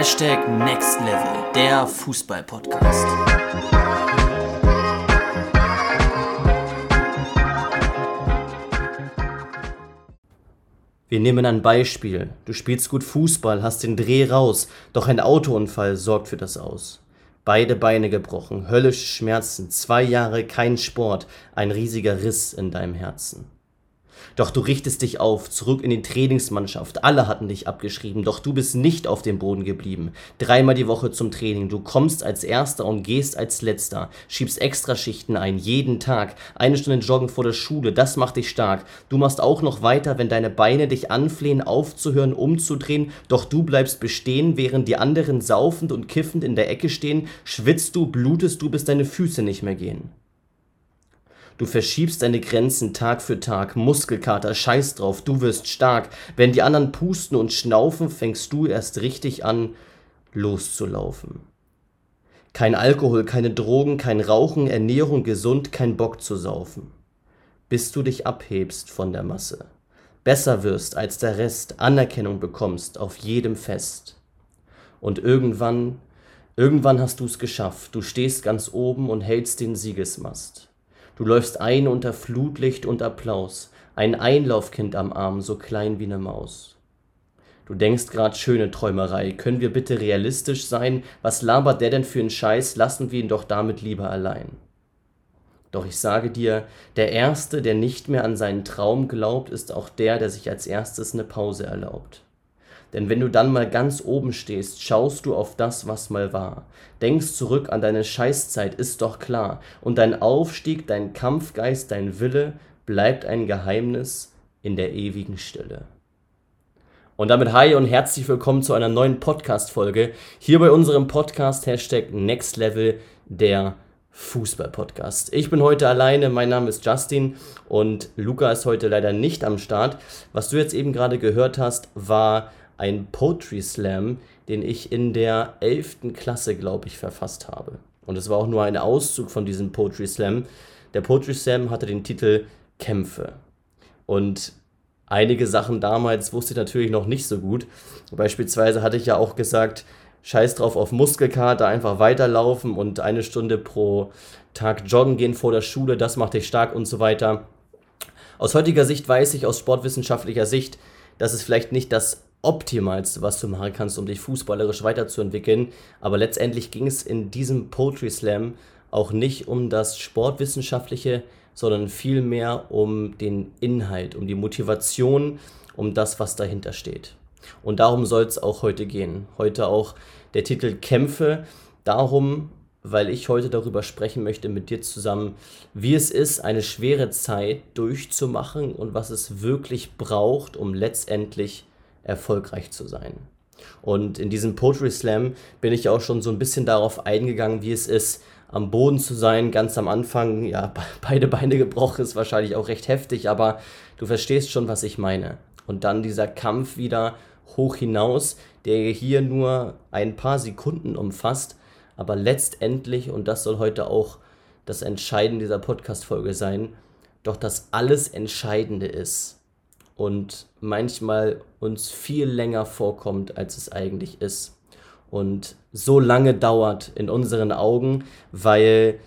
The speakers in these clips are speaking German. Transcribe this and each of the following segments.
Hashtag Next Level, der Fußball-Podcast. Wir nehmen ein Beispiel. Du spielst gut Fußball, hast den Dreh raus, doch ein Autounfall sorgt für das aus. Beide Beine gebrochen, höllische Schmerzen, zwei Jahre kein Sport, ein riesiger Riss in deinem Herzen. Doch du richtest dich auf, zurück in die Trainingsmannschaft. Alle hatten dich abgeschrieben, doch du bist nicht auf dem Boden geblieben. Dreimal die Woche zum Training. Du kommst als Erster und gehst als Letzter. Schiebst Extraschichten ein, jeden Tag. Eine Stunde joggen vor der Schule, das macht dich stark. Du machst auch noch weiter, wenn deine Beine dich anflehen, aufzuhören, umzudrehen. Doch du bleibst bestehen, während die anderen saufend und kiffend in der Ecke stehen. Schwitzt du, blutest du, bis deine Füße nicht mehr gehen. Du verschiebst deine Grenzen Tag für Tag, Muskelkater, scheiß drauf, du wirst stark. Wenn die anderen pusten und schnaufen, fängst du erst richtig an, loszulaufen. Kein Alkohol, keine Drogen, kein Rauchen, Ernährung gesund, kein Bock zu saufen. Bis du dich abhebst von der Masse. Besser wirst als der Rest, Anerkennung bekommst auf jedem Fest. Und irgendwann, irgendwann hast du's geschafft, du stehst ganz oben und hältst den Siegesmast. Du läufst ein unter Flutlicht und Applaus, ein Einlaufkind am Arm, so klein wie ne Maus. Du denkst grad schöne Träumerei, können wir bitte realistisch sein? Was labert der denn für n Scheiß? Lassen wir ihn doch damit lieber allein. Doch ich sage dir, der Erste, der nicht mehr an seinen Traum glaubt, ist auch der, der sich als erstes ne Pause erlaubt. Denn wenn du dann mal ganz oben stehst, schaust du auf das, was mal war. Denkst zurück an deine Scheißzeit, ist doch klar. Und dein Aufstieg, dein Kampfgeist, dein Wille bleibt ein Geheimnis in der ewigen Stille. Und damit hi und herzlich willkommen zu einer neuen Podcast-Folge hier bei unserem Podcast Hashtag Next Level der Fußball-Podcast. Ich bin heute alleine, mein Name ist Justin und Luca ist heute leider nicht am Start. Was du jetzt eben gerade gehört hast, war ein Poetry Slam, den ich in der 11. Klasse, glaube ich, verfasst habe. Und es war auch nur ein Auszug von diesem Poetry Slam. Der Poetry Slam hatte den Titel Kämpfe. Und einige Sachen damals wusste ich natürlich noch nicht so gut. Beispielsweise hatte ich ja auch gesagt, scheiß drauf auf Muskelkater, einfach weiterlaufen und eine Stunde pro Tag joggen gehen vor der Schule, das macht dich stark und so weiter. Aus heutiger Sicht weiß ich, aus sportwissenschaftlicher Sicht, dass es vielleicht nicht das Optimalste, was du machen kannst, um dich fußballerisch weiterzuentwickeln. Aber letztendlich ging es in diesem Poetry Slam auch nicht um das Sportwissenschaftliche, sondern vielmehr um den Inhalt, um die Motivation, um das, was dahinter steht. Und darum soll es auch heute gehen. Heute auch der Titel Kämpfe. Darum, weil ich heute darüber sprechen möchte mit dir zusammen, wie es ist, eine schwere Zeit durchzumachen und was es wirklich braucht, um letztendlich erfolgreich zu sein. Und in diesem Poetry Slam bin ich auch schon so ein bisschen darauf eingegangen, wie es ist, am Boden zu sein, ganz am Anfang, ja, beide Beine gebrochen ist wahrscheinlich auch recht heftig, aber du verstehst schon, was ich meine. Und dann dieser Kampf wieder hoch hinaus, der hier nur ein paar Sekunden umfasst, aber letztendlich, und das soll heute auch das Entscheidende dieser Podcast-Folge sein, doch das alles Entscheidende ist, und manchmal uns viel länger vorkommt, als es eigentlich ist. Und so lange dauert in unseren Augen, weil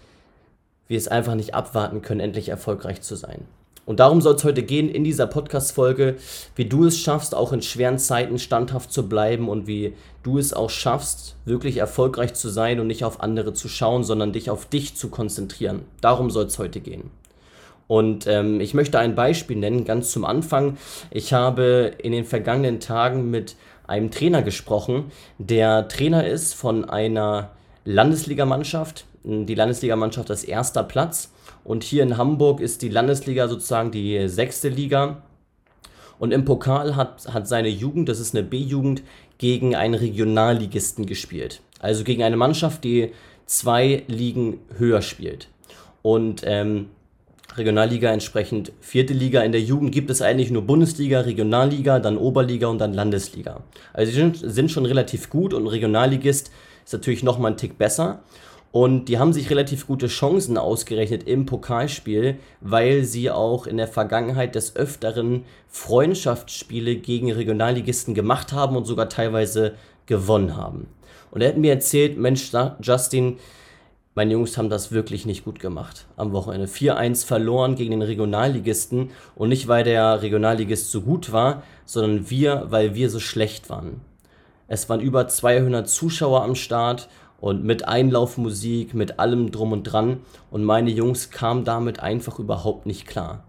wir es einfach nicht abwarten können, endlich erfolgreich zu sein. Und darum soll es heute gehen in dieser Podcast-Folge, wie du es schaffst, auch in schweren Zeiten standhaft zu bleiben und wie du es auch schaffst, wirklich erfolgreich zu sein und nicht auf andere zu schauen, sondern dich auf dich zu konzentrieren. Darum soll es heute gehen. Und ähm, ich möchte ein Beispiel nennen, ganz zum Anfang. Ich habe in den vergangenen Tagen mit einem Trainer gesprochen, der Trainer ist von einer Landesligamannschaft. Die Landesligamannschaft ist erster Platz. Und hier in Hamburg ist die Landesliga sozusagen die sechste Liga. Und im Pokal hat, hat seine Jugend, das ist eine B-Jugend, gegen einen Regionalligisten gespielt. Also gegen eine Mannschaft, die zwei Ligen höher spielt. Und ähm, Regionalliga entsprechend vierte Liga. In der Jugend gibt es eigentlich nur Bundesliga, Regionalliga, dann Oberliga und dann Landesliga. Also sie sind, schon relativ gut und Regionalligist ist natürlich nochmal ein Tick besser. Und die haben sich relativ gute Chancen ausgerechnet im Pokalspiel, weil sie auch in der Vergangenheit des Öfteren Freundschaftsspiele gegen Regionalligisten gemacht haben und sogar teilweise gewonnen haben. Und er hat mir erzählt, Mensch, Justin, meine Jungs haben das wirklich nicht gut gemacht am Wochenende. 4-1 verloren gegen den Regionalligisten und nicht, weil der Regionalligist so gut war, sondern wir, weil wir so schlecht waren. Es waren über 200 Zuschauer am Start und mit Einlaufmusik, mit allem drum und dran. Und meine Jungs kamen damit einfach überhaupt nicht klar.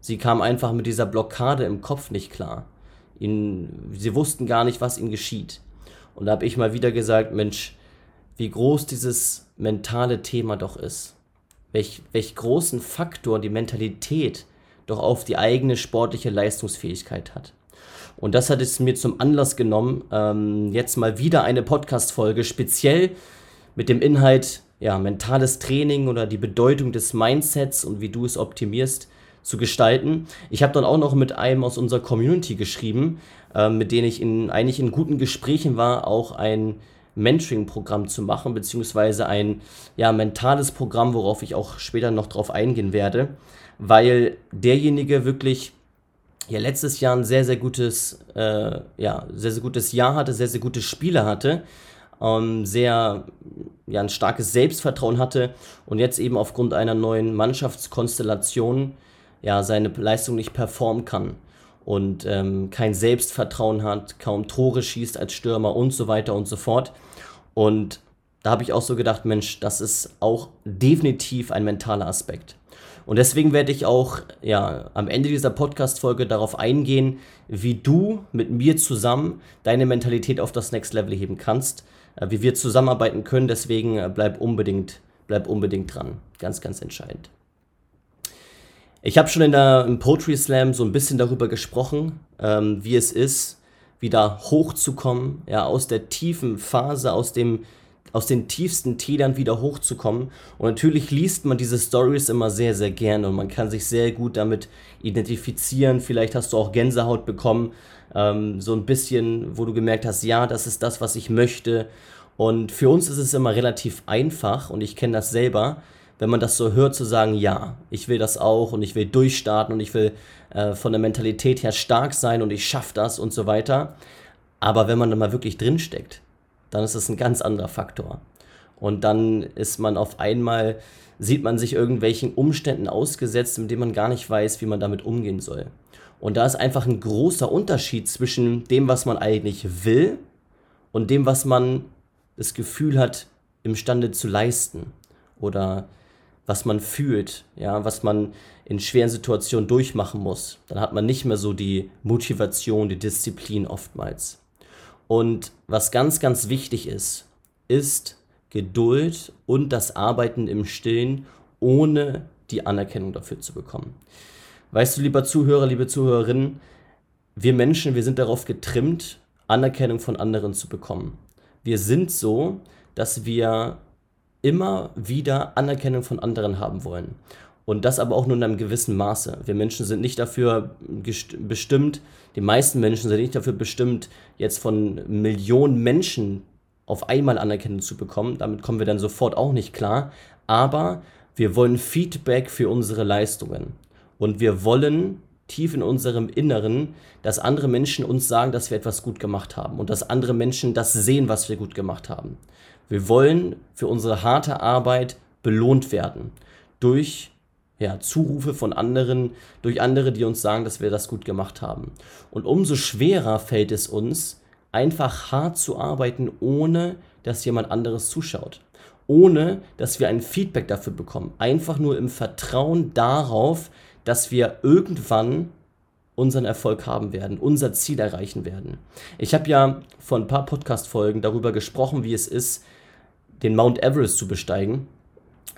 Sie kamen einfach mit dieser Blockade im Kopf nicht klar. Ihnen, sie wussten gar nicht, was ihnen geschieht. Und da habe ich mal wieder gesagt, Mensch, wie groß dieses mentale Thema doch ist. Welch, welch großen Faktor die Mentalität doch auf die eigene sportliche Leistungsfähigkeit hat. Und das hat es mir zum Anlass genommen, ähm, jetzt mal wieder eine Podcast-Folge speziell mit dem Inhalt ja, mentales Training oder die Bedeutung des Mindsets und wie du es optimierst zu gestalten. Ich habe dann auch noch mit einem aus unserer Community geschrieben, äh, mit dem ich in, eigentlich in guten Gesprächen war, auch ein Mentoring-Programm zu machen, beziehungsweise ein ja, mentales Programm, worauf ich auch später noch drauf eingehen werde, weil derjenige wirklich ja letztes Jahr ein sehr, sehr gutes, äh, ja, sehr, sehr gutes Jahr hatte, sehr, sehr gute Spiele hatte ähm, sehr ja, ein starkes Selbstvertrauen hatte und jetzt eben aufgrund einer neuen Mannschaftskonstellation ja seine Leistung nicht performen kann und ähm, kein Selbstvertrauen hat, kaum Tore schießt als Stürmer und so weiter und so fort. Und da habe ich auch so gedacht, Mensch, das ist auch definitiv ein mentaler Aspekt. Und deswegen werde ich auch ja, am Ende dieser Podcast-Folge darauf eingehen, wie du mit mir zusammen deine Mentalität auf das Next Level heben kannst äh, wie wir zusammenarbeiten können. Deswegen äh, bleib unbedingt, bleib unbedingt dran. Ganz, ganz entscheidend. Ich habe schon in der, im Poetry Slam so ein bisschen darüber gesprochen, ähm, wie es ist, wieder hochzukommen, ja, aus der tiefen Phase, aus dem aus den tiefsten Tälern wieder hochzukommen. Und natürlich liest man diese Stories immer sehr, sehr gerne und man kann sich sehr gut damit identifizieren. Vielleicht hast du auch Gänsehaut bekommen, ähm, so ein bisschen, wo du gemerkt hast, ja, das ist das, was ich möchte. Und für uns ist es immer relativ einfach und ich kenne das selber, wenn man das so hört, zu sagen, ja, ich will das auch und ich will durchstarten und ich will äh, von der Mentalität her stark sein und ich schaffe das und so weiter. Aber wenn man dann mal wirklich drinsteckt, dann ist das ein ganz anderer Faktor. Und dann ist man auf einmal, sieht man sich irgendwelchen Umständen ausgesetzt, mit denen man gar nicht weiß, wie man damit umgehen soll. Und da ist einfach ein großer Unterschied zwischen dem, was man eigentlich will und dem, was man das Gefühl hat, imstande zu leisten oder was man fühlt, ja, was man in schweren Situationen durchmachen muss. Dann hat man nicht mehr so die Motivation, die Disziplin oftmals. Und was ganz, ganz wichtig ist, ist Geduld und das Arbeiten im Stillen, ohne die Anerkennung dafür zu bekommen. Weißt du, lieber Zuhörer, liebe Zuhörerinnen, wir Menschen, wir sind darauf getrimmt, Anerkennung von anderen zu bekommen. Wir sind so, dass wir immer wieder Anerkennung von anderen haben wollen. Und das aber auch nur in einem gewissen Maße. Wir Menschen sind nicht dafür bestimmt, die meisten Menschen sind nicht dafür bestimmt, jetzt von Millionen Menschen auf einmal Anerkennung zu bekommen. Damit kommen wir dann sofort auch nicht klar. Aber wir wollen Feedback für unsere Leistungen. Und wir wollen tief in unserem Inneren, dass andere Menschen uns sagen, dass wir etwas gut gemacht haben und dass andere Menschen das sehen, was wir gut gemacht haben. Wir wollen für unsere harte Arbeit belohnt werden durch ja, Zurufe von anderen, durch andere, die uns sagen, dass wir das gut gemacht haben. Und umso schwerer fällt es uns, einfach hart zu arbeiten, ohne dass jemand anderes zuschaut. Ohne dass wir ein Feedback dafür bekommen. Einfach nur im Vertrauen darauf, dass wir irgendwann unseren Erfolg haben werden, unser Ziel erreichen werden. Ich habe ja vor ein paar Podcast-Folgen darüber gesprochen, wie es ist, den Mount Everest zu besteigen.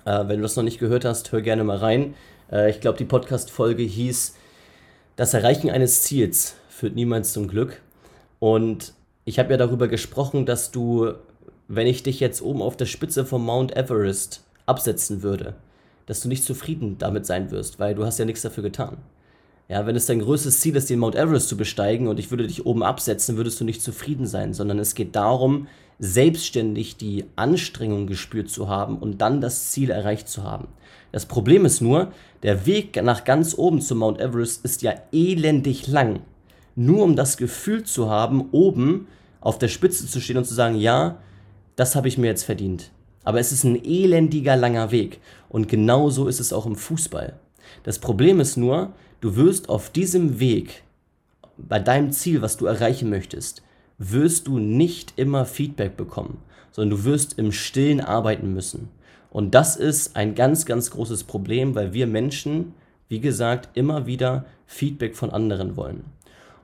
Äh, wenn du das noch nicht gehört hast, hör gerne mal rein. Äh, ich glaube, die Podcast-Folge hieß Das Erreichen eines Ziels führt niemals zum Glück. Und ich habe ja darüber gesprochen, dass du, wenn ich dich jetzt oben auf der Spitze vom Mount Everest absetzen würde, dass du nicht zufrieden damit sein wirst, weil du hast ja nichts dafür getan. Ja, wenn es dein größtes Ziel ist, den Mount Everest zu besteigen und ich würde dich oben absetzen, würdest du nicht zufrieden sein, sondern es geht darum, selbstständig die Anstrengung gespürt zu haben und dann das Ziel erreicht zu haben. Das Problem ist nur, der Weg nach ganz oben zum Mount Everest ist ja elendig lang. Nur um das Gefühl zu haben, oben auf der Spitze zu stehen und zu sagen, ja, das habe ich mir jetzt verdient. Aber es ist ein elendiger langer Weg. Und genauso ist es auch im Fußball. Das Problem ist nur, du wirst auf diesem Weg, bei deinem Ziel, was du erreichen möchtest, wirst du nicht immer Feedback bekommen, sondern du wirst im Stillen arbeiten müssen. Und das ist ein ganz, ganz großes Problem, weil wir Menschen, wie gesagt, immer wieder Feedback von anderen wollen.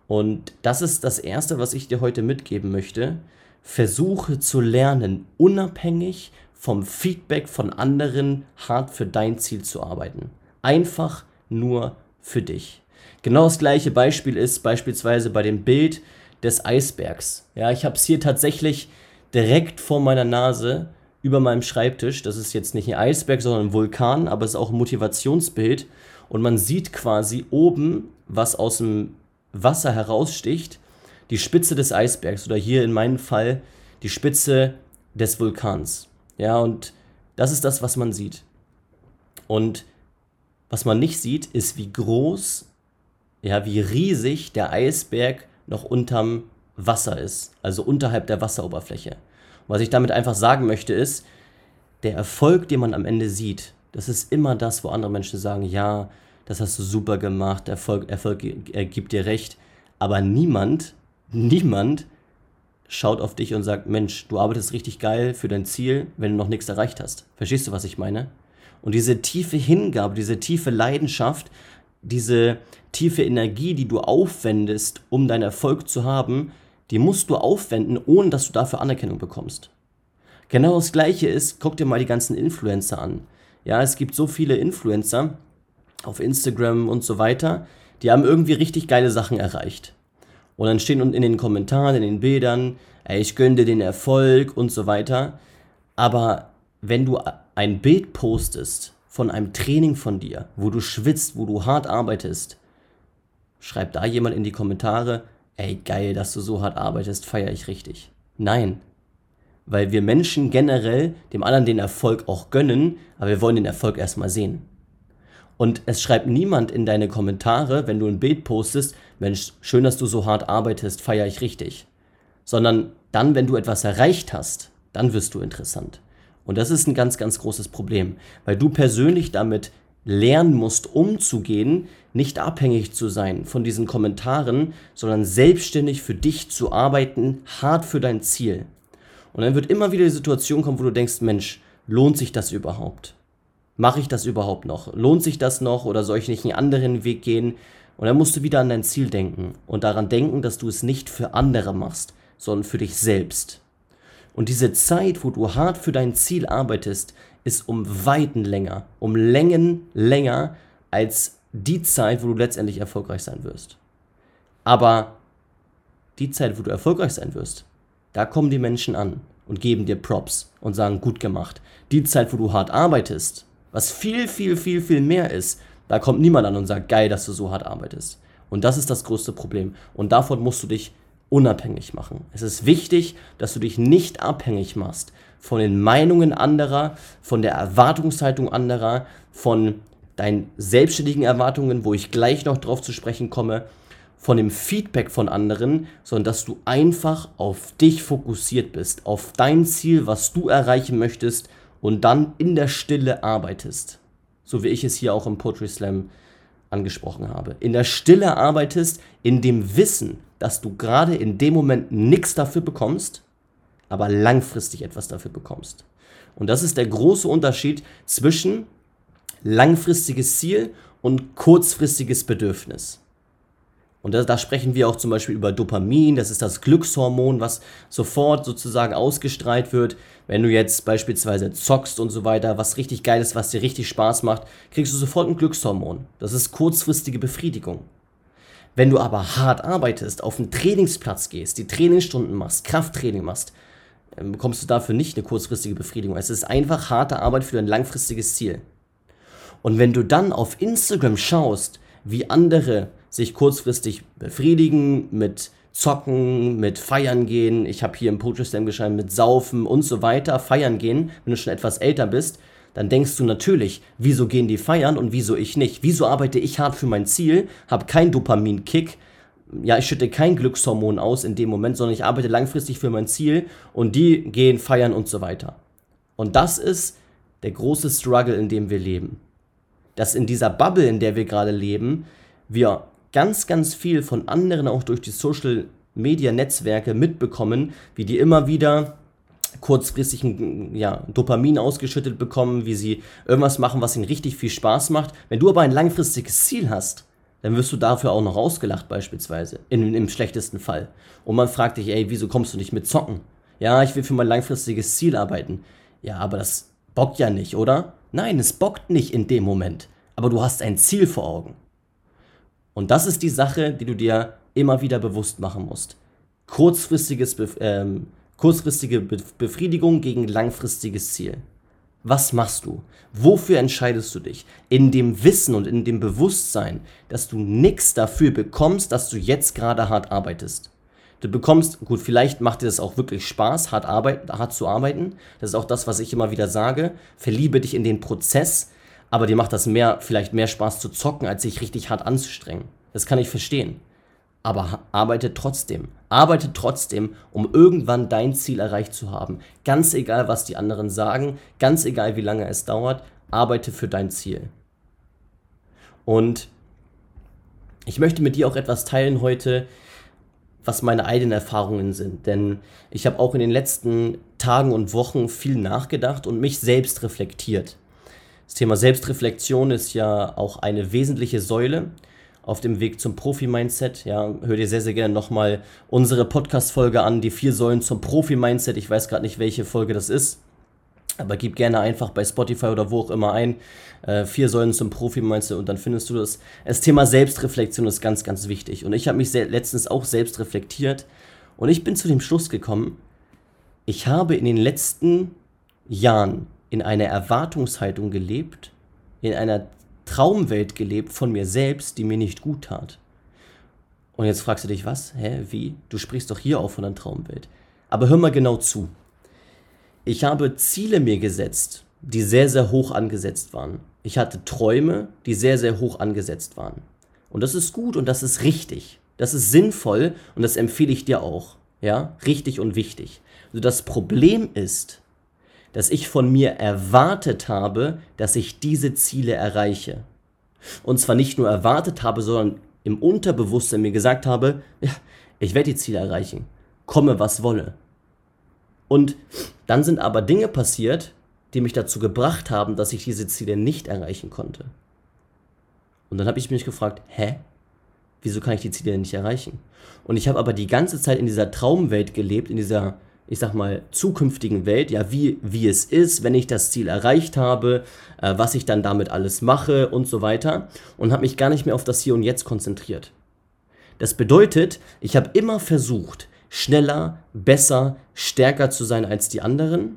Und das ist das Erste, was ich dir heute mitgeben möchte. Versuche zu lernen, unabhängig vom Feedback von anderen hart für dein Ziel zu arbeiten. Einfach nur für dich. Genau das gleiche Beispiel ist beispielsweise bei dem Bild des Eisbergs. Ja, ich habe es hier tatsächlich direkt vor meiner Nase über meinem Schreibtisch. Das ist jetzt nicht ein Eisberg, sondern ein Vulkan, aber es ist auch ein Motivationsbild. Und man sieht quasi oben, was aus dem Wasser heraussticht, die Spitze des Eisbergs oder hier in meinem Fall die Spitze des Vulkans. Ja, und das ist das, was man sieht. Und was man nicht sieht, ist, wie groß, ja, wie riesig der Eisberg noch unterm Wasser ist, also unterhalb der Wasseroberfläche. Und was ich damit einfach sagen möchte, ist, der Erfolg, den man am Ende sieht, das ist immer das, wo andere Menschen sagen, ja, das hast du super gemacht, Erfolg, Erfolg äh, gibt dir recht. Aber niemand, niemand schaut auf dich und sagt, Mensch, du arbeitest richtig geil für dein Ziel, wenn du noch nichts erreicht hast. Verstehst du, was ich meine? Und diese tiefe Hingabe, diese tiefe Leidenschaft, diese tiefe Energie, die du aufwendest, um deinen Erfolg zu haben, die musst du aufwenden, ohne dass du dafür Anerkennung bekommst. Genau das gleiche ist, guck dir mal die ganzen Influencer an. Ja, es gibt so viele Influencer auf Instagram und so weiter, die haben irgendwie richtig geile Sachen erreicht. Und dann stehen in den Kommentaren, in den Bildern, ey, ich gönne dir den Erfolg und so weiter. Aber wenn du ein Bild postest von einem Training von dir, wo du schwitzt, wo du hart arbeitest, schreib da jemand in die Kommentare, ey, geil, dass du so hart arbeitest, feiere ich richtig. Nein. Weil wir Menschen generell dem anderen den Erfolg auch gönnen, aber wir wollen den Erfolg erstmal sehen. Und es schreibt niemand in deine Kommentare, wenn du ein Bild postest, Mensch, schön, dass du so hart arbeitest, feiere ich richtig. Sondern dann, wenn du etwas erreicht hast, dann wirst du interessant. Und das ist ein ganz, ganz großes Problem, weil du persönlich damit lernen musst, umzugehen, nicht abhängig zu sein von diesen Kommentaren, sondern selbstständig für dich zu arbeiten, hart für dein Ziel. Und dann wird immer wieder die Situation kommen, wo du denkst, Mensch, lohnt sich das überhaupt? Mache ich das überhaupt noch? Lohnt sich das noch oder soll ich nicht einen anderen Weg gehen? Und dann musst du wieder an dein Ziel denken und daran denken, dass du es nicht für andere machst, sondern für dich selbst. Und diese Zeit, wo du hart für dein Ziel arbeitest, ist um Weiten länger, um Längen länger als die Zeit, wo du letztendlich erfolgreich sein wirst. Aber die Zeit, wo du erfolgreich sein wirst, da kommen die Menschen an und geben dir Props und sagen, gut gemacht. Die Zeit, wo du hart arbeitest, was viel, viel, viel, viel mehr ist, da kommt niemand an und sagt, geil, dass du so hart arbeitest. Und das ist das größte Problem. Und davon musst du dich unabhängig machen. Es ist wichtig, dass du dich nicht abhängig machst von den Meinungen anderer, von der Erwartungshaltung anderer, von deinen selbstständigen Erwartungen, wo ich gleich noch drauf zu sprechen komme, von dem Feedback von anderen, sondern dass du einfach auf dich fokussiert bist, auf dein Ziel, was du erreichen möchtest und dann in der Stille arbeitest. So wie ich es hier auch im Poetry Slam angesprochen habe. In der Stille arbeitest, in dem Wissen, dass du gerade in dem Moment nichts dafür bekommst, aber langfristig etwas dafür bekommst. Und das ist der große Unterschied zwischen langfristiges Ziel und kurzfristiges Bedürfnis. Und da, da, sprechen wir auch zum Beispiel über Dopamin, das ist das Glückshormon, was sofort sozusagen ausgestrahlt wird. Wenn du jetzt beispielsweise zockst und so weiter, was richtig geil ist, was dir richtig Spaß macht, kriegst du sofort ein Glückshormon. Das ist kurzfristige Befriedigung. Wenn du aber hart arbeitest, auf den Trainingsplatz gehst, die Trainingsstunden machst, Krafttraining machst, bekommst du dafür nicht eine kurzfristige Befriedigung. Es ist einfach harte Arbeit für ein langfristiges Ziel. Und wenn du dann auf Instagram schaust, wie andere sich kurzfristig befriedigen mit Zocken, mit Feiern gehen, ich habe hier im Poetry Slam geschrieben, mit Saufen und so weiter, Feiern gehen, wenn du schon etwas älter bist, dann denkst du natürlich, wieso gehen die feiern und wieso ich nicht? Wieso arbeite ich hart für mein Ziel, habe keinen Dopaminkick, ja, ich schütte kein Glückshormon aus in dem Moment, sondern ich arbeite langfristig für mein Ziel und die gehen feiern und so weiter. Und das ist der große Struggle, in dem wir leben. Dass in dieser Bubble, in der wir gerade leben, wir ganz, ganz viel von anderen auch durch die Social Media Netzwerke mitbekommen, wie die immer wieder kurzfristig ein ja, Dopamin ausgeschüttet bekommen, wie sie irgendwas machen, was ihnen richtig viel Spaß macht. Wenn du aber ein langfristiges Ziel hast, dann wirst du dafür auch noch ausgelacht beispielsweise, in, im schlechtesten Fall. Und man fragt dich, ey, wieso kommst du nicht mit Zocken? Ja, ich will für mein langfristiges Ziel arbeiten. Ja, aber das bockt ja nicht, oder? Nein, es bockt nicht in dem Moment. Aber du hast ein Ziel vor Augen. Und das ist die Sache, die du dir immer wieder bewusst machen musst. Kurzfristiges, ähm, kurzfristige Befriedigung gegen langfristiges Ziel. Was machst du? Wofür entscheidest du dich? In dem Wissen und in dem Bewusstsein, dass du nichts dafür bekommst, dass du jetzt gerade hart arbeitest. Du bekommst, gut, vielleicht macht dir das auch wirklich Spaß, hart, arbeit, hart zu arbeiten. Das ist auch das, was ich immer wieder sage. Verliebe dich in den Prozess, aber dir macht das mehr, vielleicht mehr Spaß zu zocken, als sich richtig hart anzustrengen. Das kann ich verstehen. Aber arbeite trotzdem. Arbeite trotzdem, um irgendwann dein Ziel erreicht zu haben. Ganz egal, was die anderen sagen, ganz egal, wie lange es dauert, arbeite für dein Ziel. Und ich möchte mit dir auch etwas teilen heute, was meine eigenen Erfahrungen sind. Denn ich habe auch in den letzten Tagen und Wochen viel nachgedacht und mich selbst reflektiert. Das Thema Selbstreflexion ist ja auch eine wesentliche Säule auf dem Weg zum Profi-Mindset. Ja, hör dir sehr, sehr gerne nochmal unsere Podcast-Folge an, die vier Säulen zum Profi-Mindset. Ich weiß gerade nicht, welche Folge das ist. Aber gib gerne einfach bei Spotify oder wo auch immer ein, äh, vier Säulen zum Profi-Mindset und dann findest du das. Das Thema Selbstreflexion ist ganz, ganz wichtig. Und ich habe mich letztens auch selbst reflektiert und ich bin zu dem Schluss gekommen, ich habe in den letzten Jahren in einer Erwartungshaltung gelebt, in einer Traumwelt gelebt von mir selbst, die mir nicht gut tat. Und jetzt fragst du dich, was? Hä? Wie? Du sprichst doch hier auch von einer Traumwelt. Aber hör mal genau zu. Ich habe Ziele mir gesetzt, die sehr, sehr hoch angesetzt waren. Ich hatte Träume, die sehr, sehr hoch angesetzt waren. Und das ist gut und das ist richtig. Das ist sinnvoll und das empfehle ich dir auch. Ja, richtig und wichtig. Also das Problem ist, dass ich von mir erwartet habe, dass ich diese Ziele erreiche. Und zwar nicht nur erwartet habe, sondern im Unterbewusstsein mir gesagt habe, ja, ich werde die Ziele erreichen, komme was wolle. Und dann sind aber Dinge passiert, die mich dazu gebracht haben, dass ich diese Ziele nicht erreichen konnte. Und dann habe ich mich gefragt, hä? Wieso kann ich die Ziele nicht erreichen? Und ich habe aber die ganze Zeit in dieser Traumwelt gelebt, in dieser ich sag mal, zukünftigen Welt, ja, wie, wie es ist, wenn ich das Ziel erreicht habe, äh, was ich dann damit alles mache und so weiter und habe mich gar nicht mehr auf das Hier und Jetzt konzentriert. Das bedeutet, ich habe immer versucht, schneller, besser, stärker zu sein als die anderen,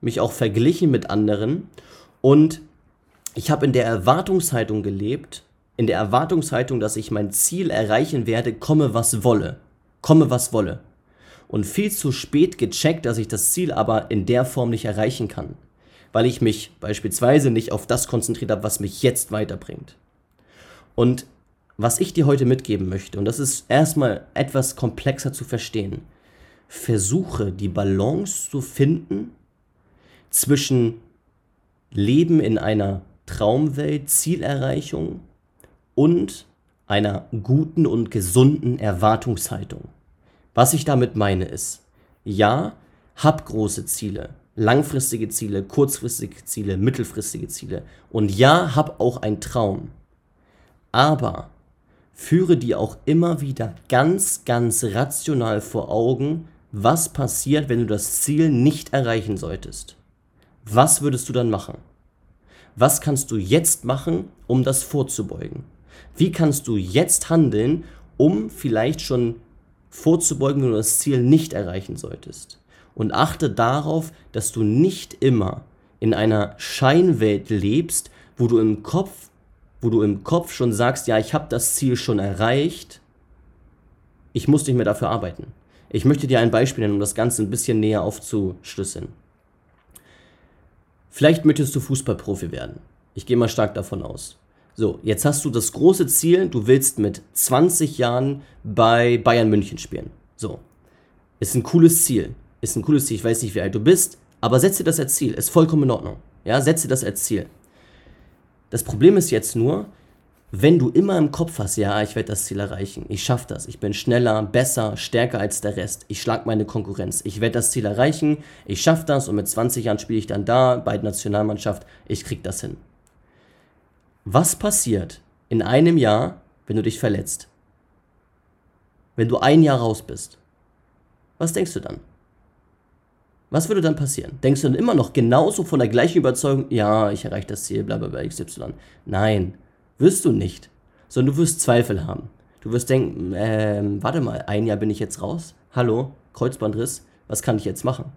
mich auch verglichen mit anderen und ich habe in der Erwartungshaltung gelebt, in der Erwartungshaltung, dass ich mein Ziel erreichen werde, komme was wolle. Komme was wolle und viel zu spät gecheckt, dass ich das Ziel aber in der Form nicht erreichen kann, weil ich mich beispielsweise nicht auf das konzentriert habe, was mich jetzt weiterbringt. Und was ich dir heute mitgeben möchte, und das ist erstmal etwas komplexer zu verstehen, versuche die Balance zu finden zwischen Leben in einer Traumwelt, Zielerreichung und einer guten und gesunden Erwartungshaltung. Was ich damit meine ist, ja, hab große Ziele, langfristige Ziele, kurzfristige Ziele, mittelfristige Ziele. Und ja, hab auch einen Traum. Aber führe dir auch immer wieder ganz, ganz rational vor Augen, was passiert, wenn du das Ziel nicht erreichen solltest. Was würdest du dann machen? Was kannst du jetzt machen, um das vorzubeugen? Wie kannst du jetzt handeln, um vielleicht schon vorzubeugen, wenn du das Ziel nicht erreichen solltest. Und achte darauf, dass du nicht immer in einer Scheinwelt lebst, wo du im Kopf, wo du im Kopf schon sagst, ja, ich habe das Ziel schon erreicht, Ich muss nicht mehr dafür arbeiten. Ich möchte dir ein Beispiel nennen, um das Ganze ein bisschen näher aufzuschlüsseln. Vielleicht möchtest du Fußballprofi werden. Ich gehe mal stark davon aus. So, jetzt hast du das große Ziel, du willst mit 20 Jahren bei Bayern München spielen. So, ist ein cooles Ziel. Ist ein cooles Ziel. Ich weiß nicht, wie alt du bist, aber setze das als Ziel. Ist vollkommen in Ordnung. Ja, setze das als Ziel. Das Problem ist jetzt nur, wenn du immer im Kopf hast, ja, ich werde das Ziel erreichen, ich schaffe das, ich bin schneller, besser, stärker als der Rest, ich schlage meine Konkurrenz, ich werde das Ziel erreichen, ich schaffe das und mit 20 Jahren spiele ich dann da bei der Nationalmannschaft, ich krieg das hin. Was passiert in einem Jahr, wenn du dich verletzt? Wenn du ein Jahr raus bist? Was denkst du dann? Was würde dann passieren? Denkst du dann immer noch genauso von der gleichen Überzeugung, ja, ich erreiche das Ziel, bla bla bla, XY? Nein, wirst du nicht, sondern du wirst Zweifel haben. Du wirst denken, ähm, warte mal, ein Jahr bin ich jetzt raus. Hallo, Kreuzbandriss, was kann ich jetzt machen?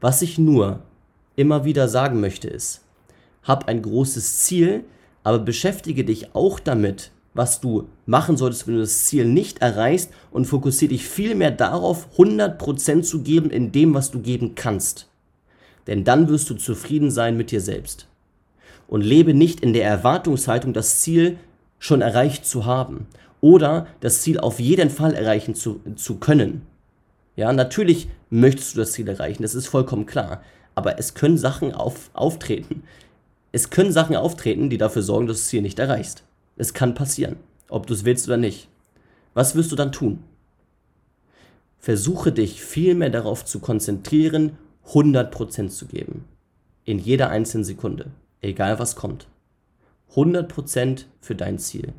Was ich nur immer wieder sagen möchte ist, hab ein großes Ziel, aber beschäftige dich auch damit, was du machen solltest, wenn du das Ziel nicht erreichst und fokussiere dich viel mehr darauf, 100% zu geben in dem, was du geben kannst. Denn dann wirst du zufrieden sein mit dir selbst und lebe nicht in der Erwartungshaltung, das Ziel schon erreicht zu haben oder das Ziel auf jeden Fall erreichen zu, zu können. Ja, natürlich möchtest du das Ziel erreichen, das ist vollkommen klar. Aber es können Sachen auf, auftreten. Es können Sachen auftreten, die dafür sorgen, dass du das Ziel nicht erreichst. Es kann passieren, ob du es willst oder nicht. Was wirst du dann tun? Versuche dich viel mehr darauf zu konzentrieren, 100% zu geben. In jeder einzelnen Sekunde egal was kommt. 100% für dein Ziel.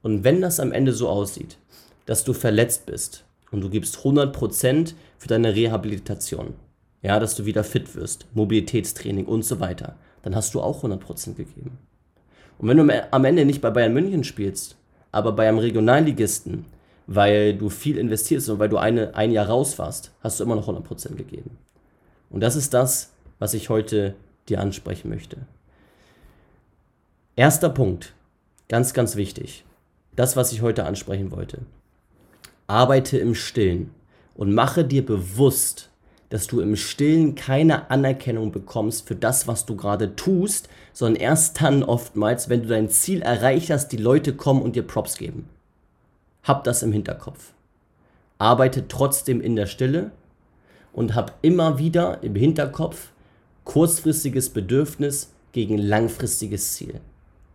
Und wenn das am Ende so aussieht, dass du verletzt bist und du gibst 100% für deine Rehabilitation, ja, dass du wieder fit wirst, Mobilitätstraining und so weiter, dann hast du auch 100% gegeben. Und wenn du am Ende nicht bei Bayern München spielst, aber bei einem Regionalligisten, weil du viel investierst und weil du eine, ein Jahr raus warst, hast du immer noch 100% gegeben. Und das ist das, was ich heute dir ansprechen möchte. Erster Punkt, ganz, ganz wichtig. Das, was ich heute ansprechen wollte. Arbeite im Stillen und mache dir bewusst, dass du im Stillen keine Anerkennung bekommst für das, was du gerade tust, sondern erst dann oftmals, wenn du dein Ziel erreicht hast, die Leute kommen und dir Props geben. Hab das im Hinterkopf. Arbeite trotzdem in der Stille und hab immer wieder im Hinterkopf kurzfristiges Bedürfnis gegen langfristiges Ziel.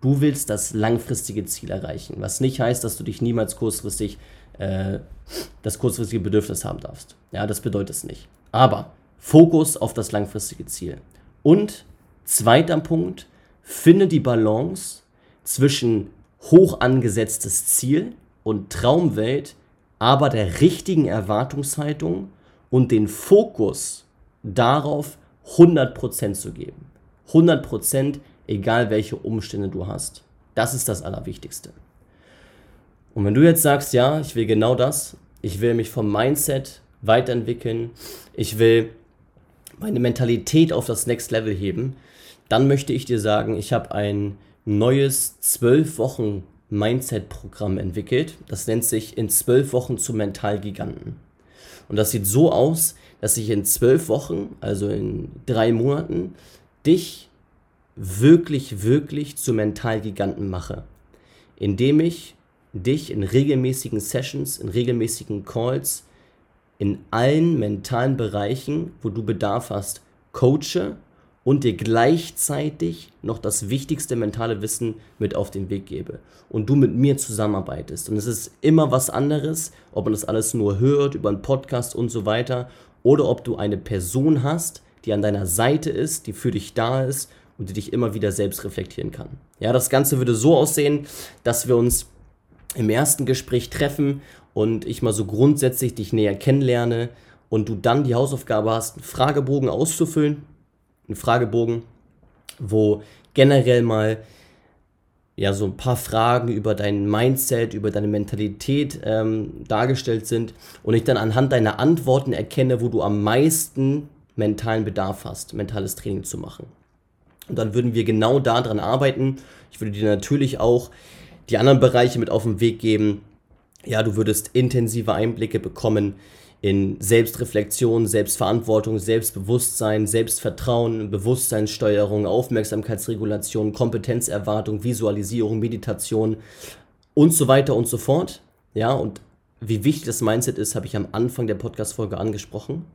Du willst das langfristige Ziel erreichen, was nicht heißt, dass du dich niemals kurzfristig äh, das kurzfristige Bedürfnis haben darfst. Ja, das bedeutet es nicht. Aber Fokus auf das langfristige Ziel. Und zweiter Punkt, finde die Balance zwischen hoch angesetztes Ziel und Traumwelt, aber der richtigen Erwartungshaltung und den Fokus darauf 100% zu geben. 100% egal welche Umstände du hast. Das ist das Allerwichtigste. Und wenn du jetzt sagst, ja, ich will genau das, ich will mich vom Mindset weiterentwickeln, ich will meine Mentalität auf das Next Level heben, dann möchte ich dir sagen, ich habe ein neues 12 Wochen Mindset-Programm entwickelt. Das nennt sich in 12 Wochen zum Mentalgiganten. Und das sieht so aus, dass ich in 12 Wochen, also in drei Monaten, dich wirklich, wirklich zu Mentalgiganten mache, indem ich dich in regelmäßigen Sessions, in regelmäßigen Calls, in allen mentalen Bereichen, wo du Bedarf hast, coache und dir gleichzeitig noch das wichtigste mentale Wissen mit auf den Weg gebe und du mit mir zusammenarbeitest. Und es ist immer was anderes, ob man das alles nur hört über einen Podcast und so weiter oder ob du eine Person hast, die an deiner Seite ist, die für dich da ist und die dich immer wieder selbst reflektieren kann. Ja, das Ganze würde so aussehen, dass wir uns im ersten Gespräch treffen und ich mal so grundsätzlich dich näher kennenlerne und du dann die Hausaufgabe hast, einen Fragebogen auszufüllen. Einen Fragebogen, wo generell mal ja so ein paar Fragen über dein Mindset, über deine Mentalität ähm, dargestellt sind und ich dann anhand deiner Antworten erkenne, wo du am meisten mentalen Bedarf hast, mentales Training zu machen. Und dann würden wir genau daran arbeiten. Ich würde dir natürlich auch die anderen Bereiche mit auf den Weg geben, Ja, du würdest intensive Einblicke bekommen in Selbstreflexion, Selbstverantwortung, Selbstbewusstsein, Selbstvertrauen, Bewusstseinssteuerung, Aufmerksamkeitsregulation, Kompetenzerwartung, Visualisierung, Meditation und so weiter und so fort. Ja, und wie wichtig das Mindset ist, habe ich am Anfang der Podcast-Folge angesprochen.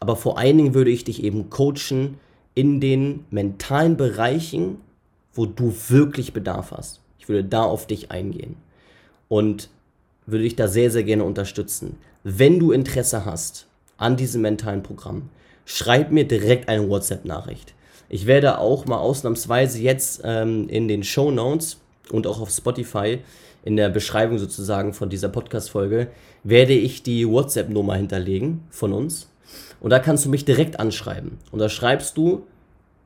Aber vor allen Dingen würde ich dich eben coachen in den mentalen Bereichen, wo du wirklich Bedarf hast. Ich würde da auf dich eingehen und würde dich da sehr, sehr gerne unterstützen. Wenn du Interesse hast an diesem mentalen Programm, schreib mir direkt eine WhatsApp-Nachricht. Ich werde auch mal ausnahmsweise jetzt ähm, in den Show Notes und auch auf Spotify in der Beschreibung sozusagen von dieser Podcast-Folge werde ich die WhatsApp-Nummer hinterlegen von uns. Und da kannst du mich direkt anschreiben. Und da schreibst du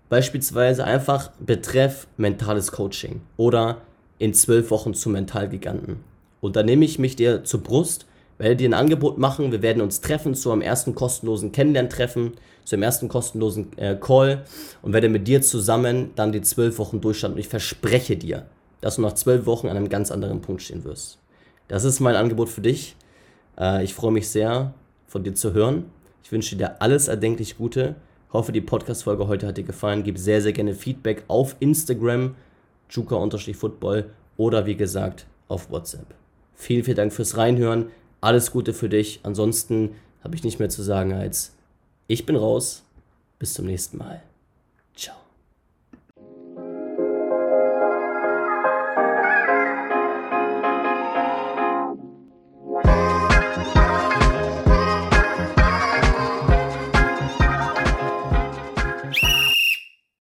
beispielsweise einfach Betreff mentales Coaching oder in zwölf Wochen zum Mentalgiganten. Und dann nehme ich mich dir zur Brust, werde dir ein Angebot machen. Wir werden uns treffen zu einem ersten kostenlosen Kennenlerntreffen, zu einem ersten kostenlosen äh, Call und werde mit dir zusammen dann die zwölf Wochen durchstarten. Und ich verspreche dir, dass du nach zwölf Wochen an einem ganz anderen Punkt stehen wirst. Das ist mein Angebot für dich. Äh, ich freue mich sehr, von dir zu hören. Ich wünsche dir alles erdenklich Gute. Hoffe, die Podcast-Folge heute hat dir gefallen. Gib sehr, sehr gerne Feedback auf Instagram, juka-football oder wie gesagt auf WhatsApp. Vielen, vielen Dank fürs Reinhören. Alles Gute für dich. Ansonsten habe ich nicht mehr zu sagen als ich bin raus. Bis zum nächsten Mal.